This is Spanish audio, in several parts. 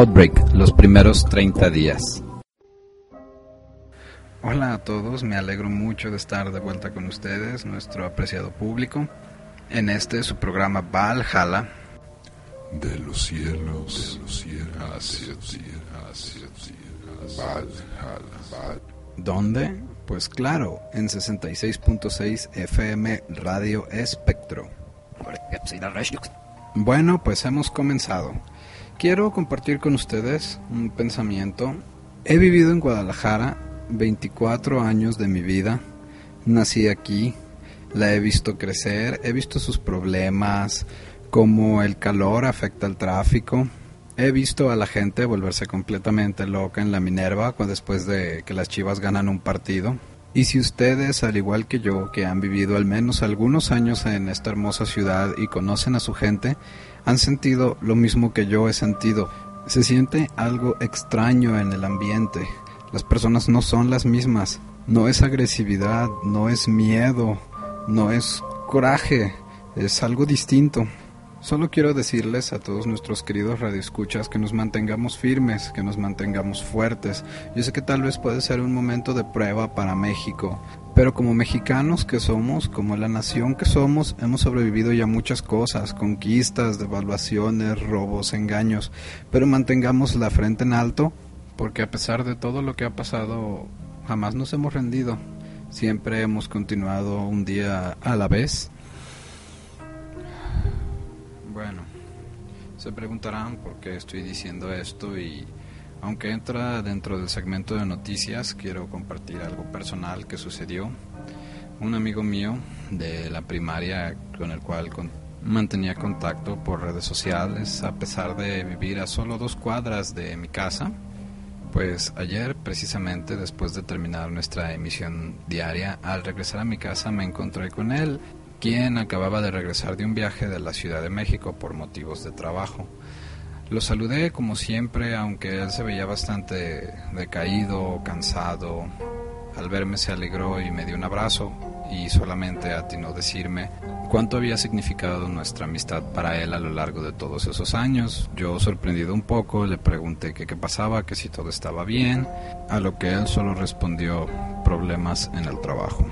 Outbreak, los primeros 30 días. Hola a todos, me alegro mucho de estar de vuelta con ustedes, nuestro apreciado público, en este su programa Valhalla. De los cielos, de los cielos, hacia, hacia, hacia, Valhalla. ¿Dónde? Pues claro, en 66.6 FM Radio Espectro. Bueno, pues hemos comenzado. Quiero compartir con ustedes un pensamiento. He vivido en Guadalajara 24 años de mi vida. Nací aquí, la he visto crecer, he visto sus problemas, cómo el calor afecta al tráfico. He visto a la gente volverse completamente loca en la Minerva después de que las Chivas ganan un partido. Y si ustedes, al igual que yo, que han vivido al menos algunos años en esta hermosa ciudad y conocen a su gente, han sentido lo mismo que yo he sentido. Se siente algo extraño en el ambiente. Las personas no son las mismas. No es agresividad, no es miedo, no es coraje, es algo distinto. Solo quiero decirles a todos nuestros queridos radioescuchas que nos mantengamos firmes, que nos mantengamos fuertes. Yo sé que tal vez puede ser un momento de prueba para México, pero como mexicanos que somos, como la nación que somos, hemos sobrevivido ya muchas cosas, conquistas, devaluaciones, robos, engaños, pero mantengamos la frente en alto, porque a pesar de todo lo que ha pasado, jamás nos hemos rendido. Siempre hemos continuado un día a la vez. Bueno, se preguntarán por qué estoy diciendo esto y aunque entra dentro del segmento de noticias, quiero compartir algo personal que sucedió. Un amigo mío de la primaria con el cual mantenía contacto por redes sociales, a pesar de vivir a solo dos cuadras de mi casa, pues ayer, precisamente después de terminar nuestra emisión diaria, al regresar a mi casa me encontré con él, quien acababa de regresar de un viaje de la Ciudad de México por motivos de trabajo. Lo saludé como siempre, aunque él se veía bastante decaído, cansado. Al verme se alegró y me dio un abrazo y solamente atinó decirme cuánto había significado nuestra amistad para él a lo largo de todos esos años. Yo, sorprendido un poco, le pregunté qué pasaba, que si todo estaba bien, a lo que él solo respondió problemas en el trabajo.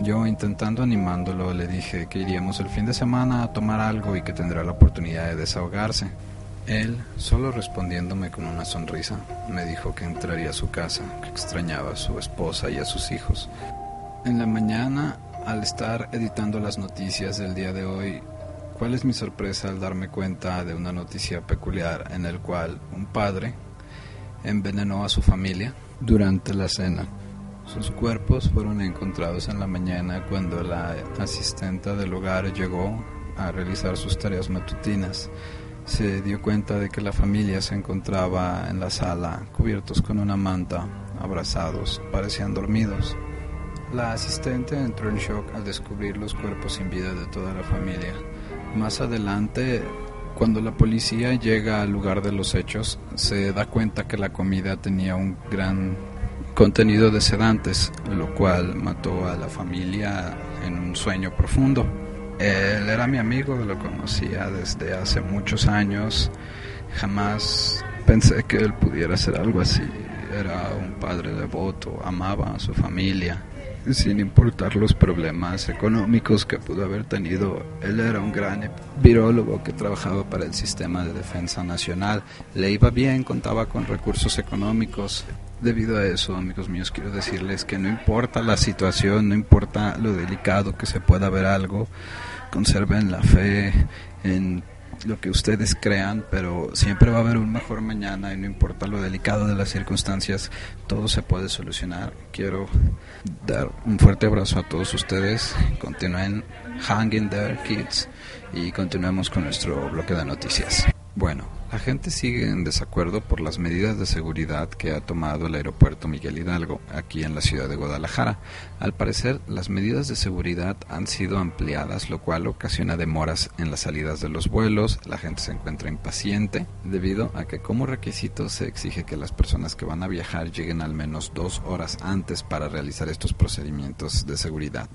Yo, intentando animándolo, le dije que iríamos el fin de semana a tomar algo y que tendrá la oportunidad de desahogarse. Él, solo respondiéndome con una sonrisa, me dijo que entraría a su casa, que extrañaba a su esposa y a sus hijos. En la mañana, al estar editando las noticias del día de hoy, ¿cuál es mi sorpresa al darme cuenta de una noticia peculiar en el cual un padre envenenó a su familia durante la cena? Sus cuerpos fueron encontrados en la mañana cuando la asistenta del hogar llegó a realizar sus tareas matutinas se dio cuenta de que la familia se encontraba en la sala, cubiertos con una manta, abrazados, parecían dormidos. La asistente entró en shock al descubrir los cuerpos sin vida de toda la familia. Más adelante, cuando la policía llega al lugar de los hechos, se da cuenta que la comida tenía un gran contenido de sedantes, lo cual mató a la familia en un sueño profundo. Él era mi amigo, lo conocía desde hace muchos años. Jamás pensé que él pudiera hacer algo así. Era un padre devoto, amaba a su familia, sin importar los problemas económicos que pudo haber tenido. Él era un gran virólogo que trabajaba para el sistema de defensa nacional. Le iba bien, contaba con recursos económicos. Debido a eso, amigos míos, quiero decirles que no importa la situación, no importa lo delicado que se pueda ver algo, conserven la fe en lo que ustedes crean, pero siempre va a haber un mejor mañana y no importa lo delicado de las circunstancias, todo se puede solucionar. Quiero dar un fuerte abrazo a todos ustedes, continúen hanging there, kids, y continuemos con nuestro bloque de noticias. Bueno, la gente sigue en desacuerdo por las medidas de seguridad que ha tomado el aeropuerto Miguel Hidalgo, aquí en la ciudad de Guadalajara. Al parecer, las medidas de seguridad han sido ampliadas, lo cual ocasiona demoras en las salidas de los vuelos. La gente se encuentra impaciente debido a que como requisito se exige que las personas que van a viajar lleguen al menos dos horas antes para realizar estos procedimientos de seguridad.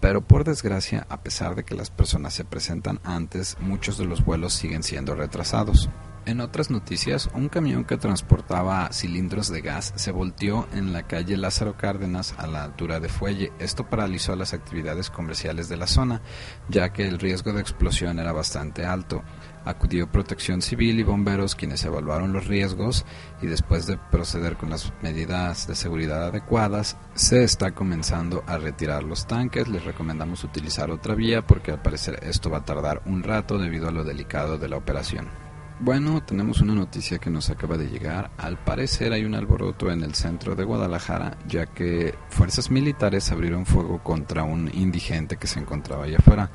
Pero por desgracia, a pesar de que las personas se presentan antes, muchos de los vuelos siguen siendo retrasados. En otras noticias, un camión que transportaba cilindros de gas se volteó en la calle Lázaro Cárdenas a la altura de Fuelle. Esto paralizó las actividades comerciales de la zona, ya que el riesgo de explosión era bastante alto. Acudió Protección Civil y bomberos quienes evaluaron los riesgos y después de proceder con las medidas de seguridad adecuadas, se está comenzando a retirar los tanques. Les recomendamos utilizar otra vía porque al parecer esto va a tardar un rato debido a lo delicado de la operación. Bueno, tenemos una noticia que nos acaba de llegar. Al parecer hay un alboroto en el centro de Guadalajara, ya que fuerzas militares abrieron fuego contra un indigente que se encontraba allá afuera.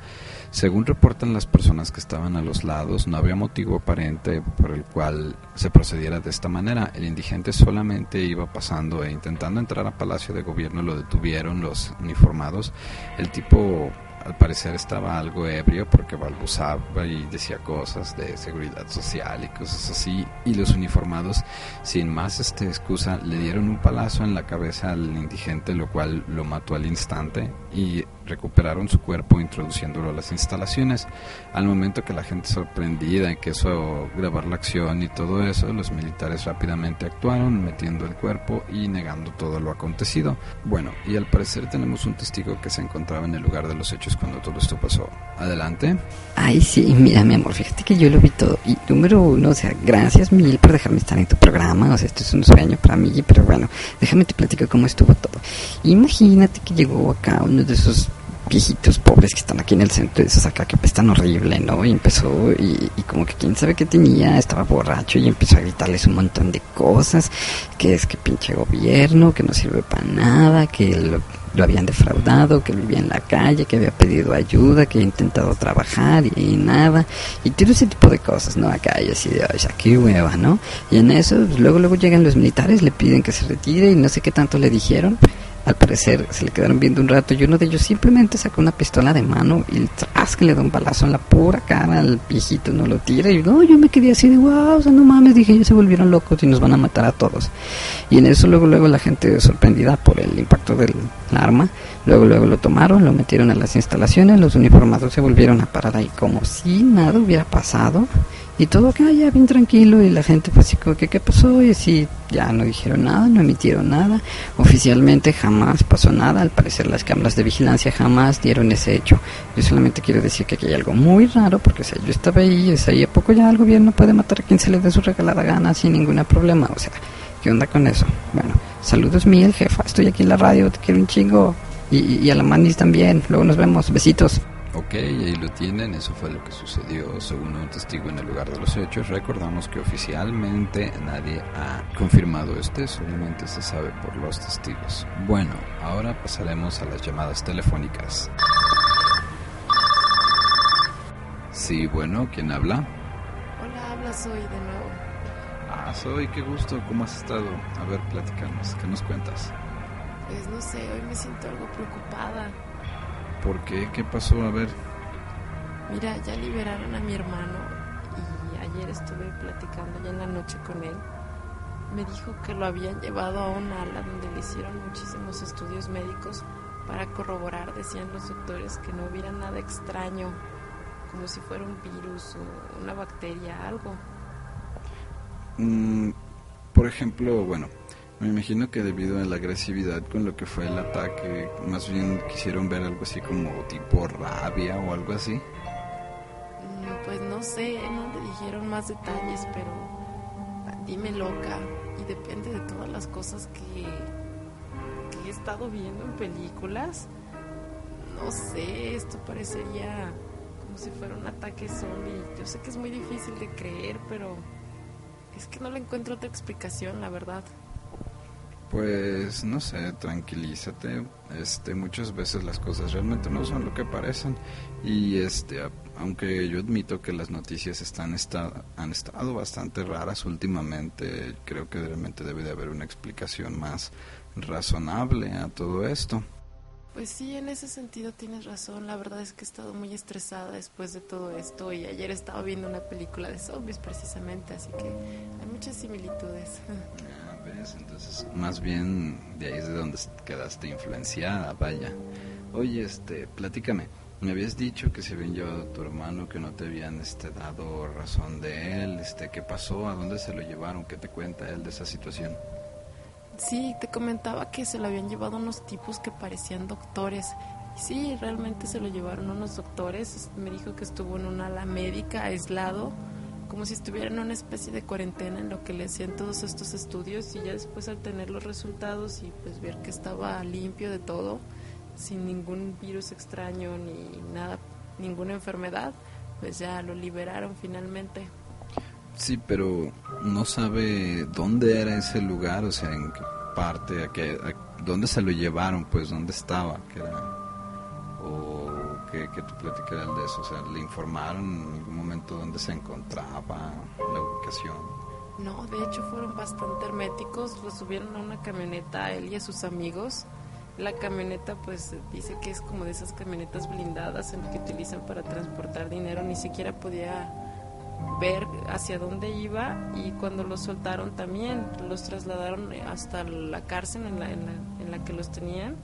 Según reportan las personas que estaban a los lados, no había motivo aparente por el cual se procediera de esta manera. El indigente solamente iba pasando e intentando entrar a Palacio de Gobierno lo detuvieron los uniformados. El tipo al parecer estaba algo ebrio porque balbuzaba y decía cosas de seguridad social y cosas así y los uniformados sin más este excusa le dieron un palazo en la cabeza al indigente lo cual lo mató al instante y recuperaron su cuerpo introduciéndolo a las instalaciones. Al momento que la gente sorprendida en que eso grabar la acción y todo eso, los militares rápidamente actuaron metiendo el cuerpo y negando todo lo acontecido. Bueno, y al parecer tenemos un testigo que se encontraba en el lugar de los hechos cuando todo esto pasó. Adelante. Ay, sí, mira, mi amor, fíjate que yo lo vi todo. Y número uno, o sea, gracias mil por dejarme estar en tu programa. O sea, esto es un sueño para mí, pero bueno, déjame te platico cómo estuvo todo. Imagínate que llegó acá uno de esos viejitos pobres que están aquí en el centro y esos acá que están horrible, ¿no? Y empezó, y, como que quién sabe qué tenía, estaba borracho y empezó a gritarles un montón de cosas, que es que pinche gobierno, que no sirve para nada, que lo, habían defraudado, que vivía en la calle, que había pedido ayuda, que había intentado trabajar y, nada, y todo ese tipo de cosas, ¿no? Acá y así de, sea, qué hueva, ¿no? Y en eso, pues, luego, luego llegan los militares, le piden que se retire y no sé qué tanto le dijeron al parecer se le quedaron viendo un rato y uno de ellos simplemente sacó una pistola de mano y tras que le da un balazo en la pura cara al viejito, no lo tira y no, yo me quedé así de wow, o sea, no mames, dije, ellos se volvieron locos y nos van a matar a todos. Y en eso luego luego la gente sorprendida por el impacto del arma, luego luego lo tomaron, lo metieron a las instalaciones, los uniformados se volvieron a parar ahí como si nada hubiera pasado y todo acá ya bien tranquilo y la gente pues como que qué pasó y así ya no dijeron nada, no emitieron nada, oficialmente jamás pasó nada, al parecer las cámaras de vigilancia jamás dieron ese hecho. Yo solamente quiero decir que aquí hay algo muy raro porque o yo estaba ahí y ahí a poco ya el gobierno puede matar a quien se le dé su regalada gana sin ningún problema, o sea, ¿qué onda con eso? Bueno, saludos Miguel, jefa, estoy aquí en la radio, te quiero un chingo. Y, y a la manis también, luego nos vemos, besitos. Ok, ahí lo tienen, eso fue lo que sucedió según un testigo en el lugar de los hechos. Recordamos que oficialmente nadie ha confirmado este, solamente se sabe por los testigos. Bueno, ahora pasaremos a las llamadas telefónicas. Sí, bueno, ¿quién habla? Hola, habla Soy de nuevo. Ah, Soy, qué gusto, ¿cómo has estado? A ver, platícanos, ¿qué nos cuentas? Pues no sé, hoy me siento algo preocupada. ¿Por qué? ¿Qué pasó? A ver. Mira, ya liberaron a mi hermano y ayer estuve platicando ya en la noche con él me dijo que lo habían llevado a un ala donde le hicieron muchísimos estudios médicos para corroborar, decían los doctores, que no hubiera nada extraño, como si fuera un virus o una bacteria, algo. Mm, por ejemplo, bueno, me imagino que debido a la agresividad con lo que fue el ataque, más bien quisieron ver algo así como tipo rabia o algo así. Mm, Pues no sé, no le dijeron más detalles, pero dime loca y depende de todas las cosas que, que he estado viendo en películas. No sé, esto parecería como si fuera un ataque zombie. Yo sé que es muy difícil de creer, pero es que no le encuentro otra explicación, la verdad. Pues no sé, tranquilízate. Este, muchas veces las cosas realmente no son lo que parecen y este, aunque yo admito que las noticias están esta- han estado bastante raras últimamente, creo que realmente debe de haber una explicación más razonable a todo esto. Pues sí, en ese sentido tienes razón. La verdad es que he estado muy estresada después de todo esto y ayer estaba viendo una película de zombies precisamente, así que hay muchas similitudes. ¿Ves? Entonces, más bien de ahí es de donde quedaste influenciada, vaya. Oye, este, platícame. Me habías dicho que se habían llevado a tu hermano, que no te habían este, dado razón de él. Este, ¿Qué pasó? ¿A dónde se lo llevaron? ¿Qué te cuenta él de esa situación? Sí, te comentaba que se lo habían llevado unos tipos que parecían doctores. Sí, realmente se lo llevaron unos doctores. Me dijo que estuvo en una ala médica, aislado, como si estuviera en una especie de cuarentena en lo que le hacían todos estos estudios y ya después al tener los resultados y pues ver que estaba limpio de todo, sin ningún virus extraño ni nada, ninguna enfermedad, pues ya lo liberaron finalmente. Sí, pero no sabe dónde era ese lugar, o sea, en qué parte, a qué, dónde se lo llevaron, pues, dónde estaba, que era, que, que tú platicaras de eso, o sea, le informaron en algún momento dónde se encontraba, la ubicación. No, de hecho fueron bastante herméticos, lo subieron a una camioneta él y a sus amigos. La camioneta pues dice que es como de esas camionetas blindadas en las que utilizan para transportar dinero, ni siquiera podía ver hacia dónde iba y cuando los soltaron también los trasladaron hasta la cárcel en la, en la, en la que los tenían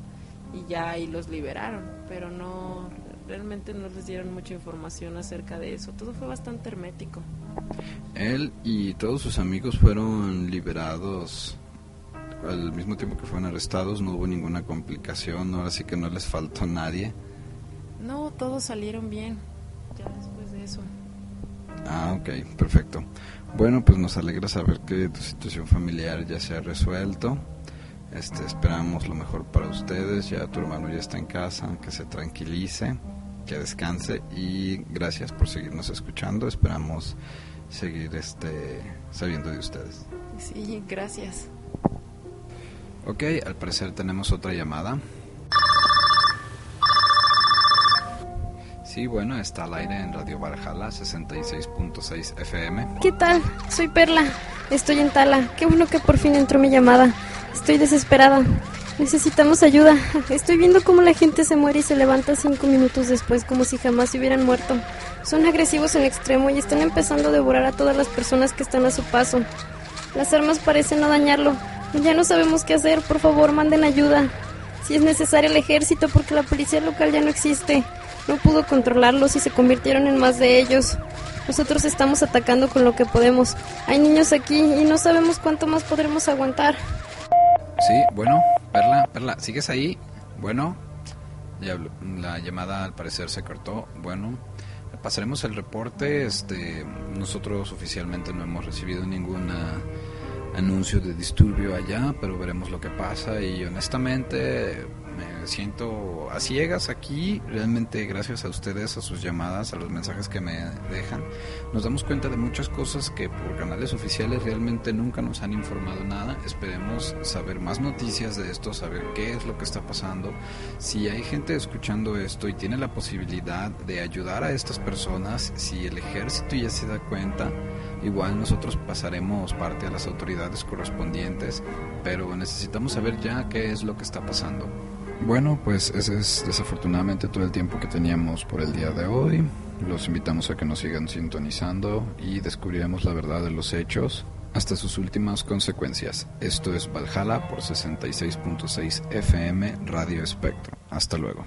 y ya ahí los liberaron, pero no, realmente no les dieron mucha información acerca de eso, todo fue bastante hermético. Él y todos sus amigos fueron liberados al mismo tiempo que fueron arrestados, no hubo ninguna complicación, ahora sí que no les faltó nadie. No, todos salieron bien, ya después de eso. Ah, ok, perfecto. Bueno, pues nos alegra saber que tu situación familiar ya se ha resuelto. Este, esperamos lo mejor para ustedes. Ya tu hermano ya está en casa, que se tranquilice, que descanse y gracias por seguirnos escuchando. Esperamos seguir este sabiendo de ustedes. Sí, gracias. Ok, al parecer tenemos otra llamada. Sí, bueno, está al aire en Radio Valhalla 66.6 FM. ¿Qué tal? Soy Perla. Estoy en Tala. Qué bueno que por fin entró mi llamada. Estoy desesperada. Necesitamos ayuda. Estoy viendo cómo la gente se muere y se levanta cinco minutos después como si jamás se hubieran muerto. Son agresivos en extremo y están empezando a devorar a todas las personas que están a su paso. Las armas parecen no dañarlo. Ya no sabemos qué hacer. Por favor, manden ayuda. Si es necesario el ejército porque la policía local ya no existe. No pudo controlarlos y se convirtieron en más de ellos. Nosotros estamos atacando con lo que podemos. Hay niños aquí y no sabemos cuánto más podremos aguantar. Sí, bueno, Perla, Perla, ¿sigues ahí? Bueno, ya la llamada al parecer se cortó. Bueno, pasaremos el reporte. Este, nosotros oficialmente no hemos recibido ningún anuncio de disturbio allá, pero veremos lo que pasa y honestamente me siento a ciegas aquí, realmente gracias a ustedes, a sus llamadas, a los mensajes que me dejan, nos damos cuenta de muchas cosas que por canales oficiales realmente nunca nos han informado nada. Esperemos saber más noticias de esto, saber qué es lo que está pasando. Si hay gente escuchando esto y tiene la posibilidad de ayudar a estas personas, si el ejército ya se da cuenta, igual nosotros pasaremos parte a las autoridades correspondientes, pero necesitamos saber ya qué es lo que está pasando. Bueno, pues ese es desafortunadamente todo el tiempo que teníamos por el día de hoy. Los invitamos a que nos sigan sintonizando y descubriremos la verdad de los hechos hasta sus últimas consecuencias. Esto es Valhalla por 66.6 FM Radio Espectro. Hasta luego.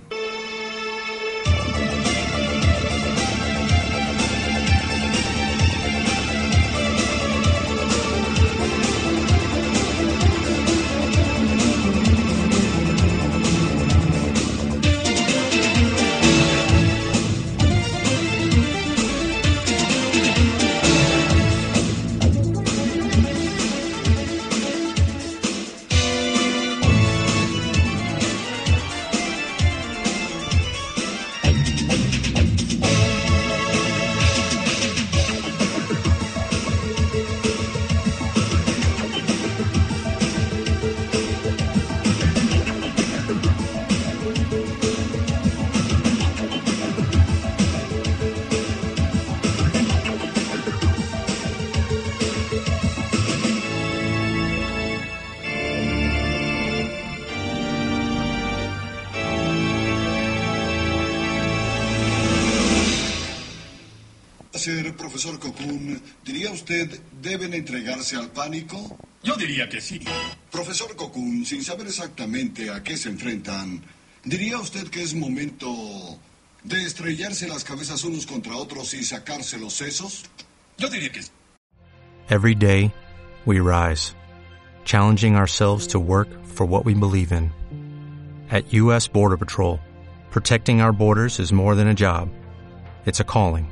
Profesor Cocoon, ¿diría usted deben entregarse al pánico? Yo diría que sí. Profesor Cocoon, sin saber exactamente a qué se enfrentan, ¿diría usted que es momento de estrellarse las cabezas unos contra otros y sacarse los sesos? Yo diría que sí. Every day, we rise, challenging ourselves to work for what we believe in. At U.S. Border Patrol, protecting our borders is more than a job, it's a calling.